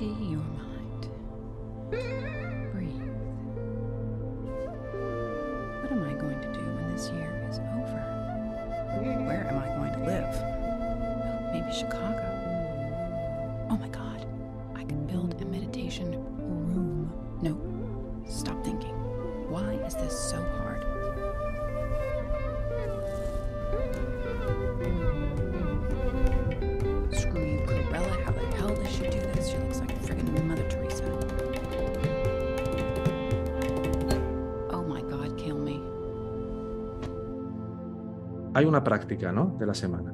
empty your mind. Breathe. What am I going to do when this year is over? Where am I going to live? Well, maybe Chicago. Oh my god, I could build a meditation room. No, stop thinking. Why is this so hard? Hay una práctica, ¿no? De la semana.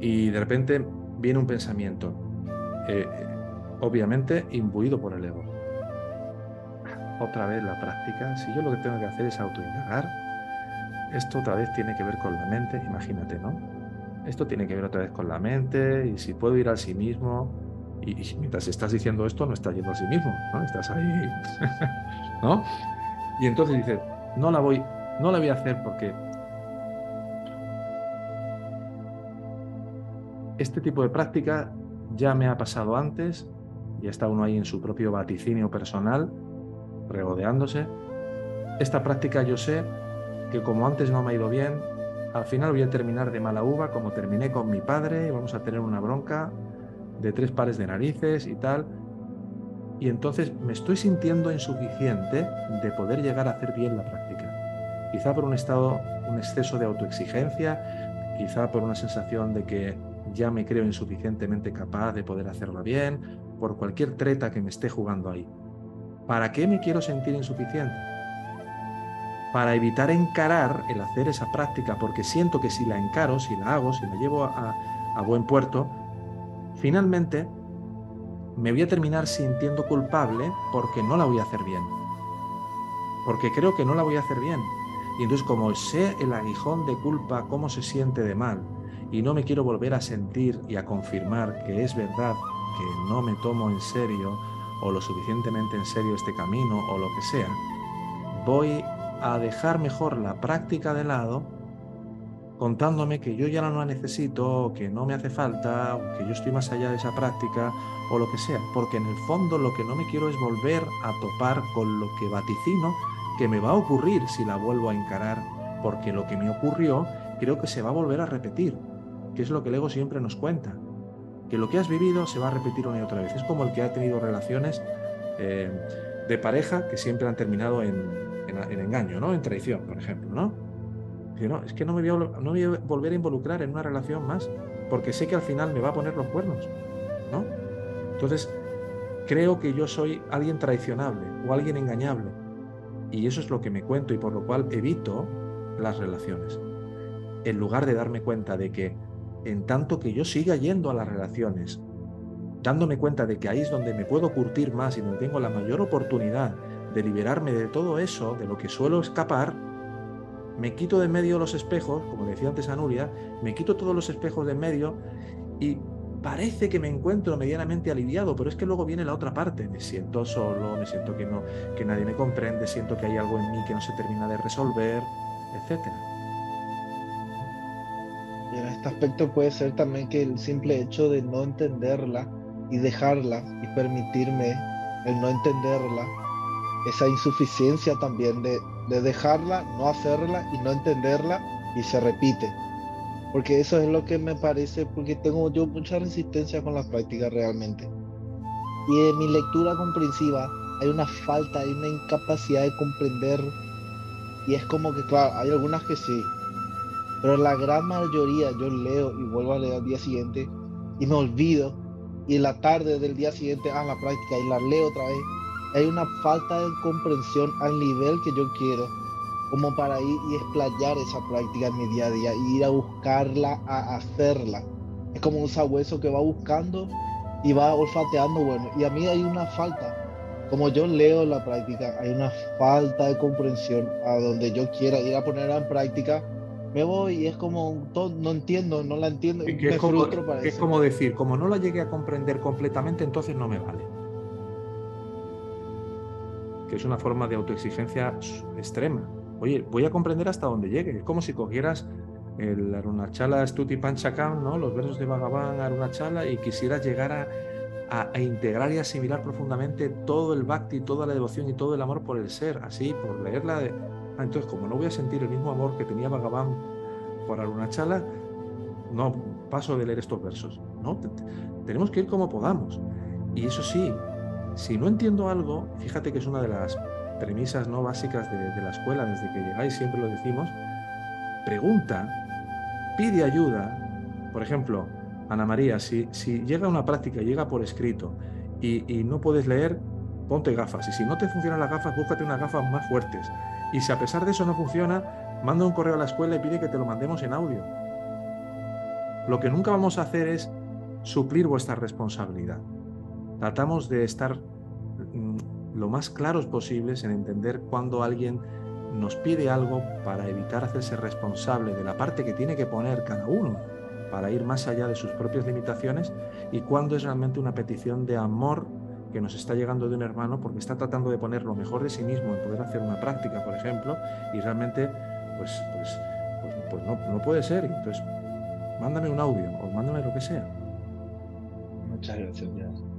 Y de repente viene un pensamiento, eh, eh, obviamente imbuido por el ego. Otra vez la práctica. Si yo lo que tengo que hacer es autoindagar, esto otra vez tiene que ver con la mente, imagínate, ¿no? Esto tiene que ver otra vez con la mente y si puedo ir al sí mismo. Y, mientras estás diciendo esto, no estás yendo al sí mismo, ¿no? Estás ahí, ¿no? Y entonces dices, no la voy, no la voy a hacer porque este tipo de práctica ya me ha pasado antes y está uno ahí en su propio vaticinio personal, regodeándose. Esta práctica yo sé que como antes no me ha ido bien, al final voy a terminar de mala uva como terminé con mi padre y vamos a tener una bronca de tres pares de narices y tal. Y entonces me estoy sintiendo insuficiente de poder llegar a hacer bien la práctica. Quizá por un estado, un exceso de autoexigencia, quizá por una sensación de que ya me creo insuficientemente capaz de poder hacerla bien, por cualquier treta que me esté jugando ahí. ¿Para qué me quiero sentir insuficiente? Para evitar encarar el hacer esa práctica, porque siento que si la encaro, si la hago, si la llevo a, a buen puerto, finalmente me voy a terminar sintiendo culpable porque no la voy a hacer bien. Porque creo que no la voy a hacer bien. Y entonces como sé el aguijón de culpa, cómo se siente de mal, y no me quiero volver a sentir y a confirmar que es verdad que no me tomo en serio o lo suficientemente en serio este camino o lo que sea, voy a dejar mejor la práctica de lado contándome que yo ya no la necesito, que no me hace falta, que yo estoy más allá de esa práctica o lo que sea, porque en el fondo lo que no me quiero es volver a topar con lo que vaticino que me va a ocurrir si la vuelvo a encarar, porque lo que me ocurrió creo que se va a volver a repetir, que es lo que el ego siempre nos cuenta, que lo que has vivido se va a repetir una y otra vez. Es como el que ha tenido relaciones eh, de pareja que siempre han terminado en, en, en engaño, ¿no? En traición, por ejemplo, ¿no? Dice, no, es que no me, voy a, no voy a volver a involucrar en una relación más, porque sé que al final me va a poner los cuernos, ¿no? Entonces, creo que yo soy alguien traicionable o alguien engañable. Y eso es lo que me cuento y por lo cual evito las relaciones. En lugar de darme cuenta de que en tanto que yo siga yendo a las relaciones, dándome cuenta de que ahí es donde me puedo curtir más y donde tengo la mayor oportunidad de liberarme de todo eso, de lo que suelo escapar, me quito de medio los espejos, como decía antes a Nuria, me quito todos los espejos de medio y parece que me encuentro medianamente aliviado, pero es que luego viene la otra parte, me siento solo, me siento que no que nadie me comprende, siento que hay algo en mí que no se termina de resolver, etcétera. En este aspecto puede ser también que el simple hecho de no entenderla y dejarla y permitirme el no entenderla, esa insuficiencia también de, de dejarla, no hacerla y no entenderla y se repite. Porque eso es lo que me parece, porque tengo yo mucha resistencia con la práctica realmente. Y en mi lectura comprensiva hay una falta, hay una incapacidad de comprender. Y es como que, claro, hay algunas que sí, pero la gran mayoría yo leo y vuelvo a leer al día siguiente y me olvido. Y en la tarde del día siguiente a la práctica y la leo otra vez. Hay una falta de comprensión al nivel que yo quiero, como para ir y explayar esa práctica en mi día a día y ir a buscarla, a hacerla. Es como un sabueso que va buscando y va olfateando, bueno, y a mí hay una falta. Como yo leo la práctica, hay una falta de comprensión a donde yo quiera ir a ponerla en práctica me voy y es como todo, no entiendo, no la entiendo. Y que es, como, que parece. es como decir, como no la llegué a comprender completamente, entonces no me vale. Que es una forma de autoexigencia extrema. Oye, voy a comprender hasta donde llegue. Es como si cogieras el Arunachala Stuti Panchakam, ¿no? los versos de Bhagavan, Arunachala, y quisieras llegar a, a, a, integrar y asimilar profundamente todo el bhakti, toda la devoción y todo el amor por el ser, así, por leerla de, Ah, entonces, como no voy a sentir el mismo amor que tenía Bhagavan por Arunachala, no paso de leer estos versos. No, tenemos que ir como podamos. Y eso sí, si no entiendo algo, fíjate que es una de las premisas no básicas de, la escuela, desde que llegáis siempre lo decimos, pregunta, pide ayuda. Por ejemplo, Ana María, si llega una práctica, llega por escrito y, no puedes leer, ponte gafas. Y si no te funcionan las gafas, búscate unas gafas más fuertes. Y si a pesar de eso no funciona, manda un correo a la escuela y pide que te lo mandemos en audio. Lo que nunca vamos a hacer es suplir vuestra responsabilidad. Tratamos de estar mm, lo más claros posibles en entender cuando alguien nos pide algo para evitar hacerse responsable de la parte que tiene que poner cada uno para ir más allá de sus propias limitaciones y cuando es realmente una petición de amor que nos está llegando de un hermano porque está tratando de poner lo mejor de sí mismo en poder hacer una práctica, por ejemplo, y realmente pues, pues, pues, pues no, no, puede ser. Entonces, mándame un audio o mándame lo que sea. Muchas gracias.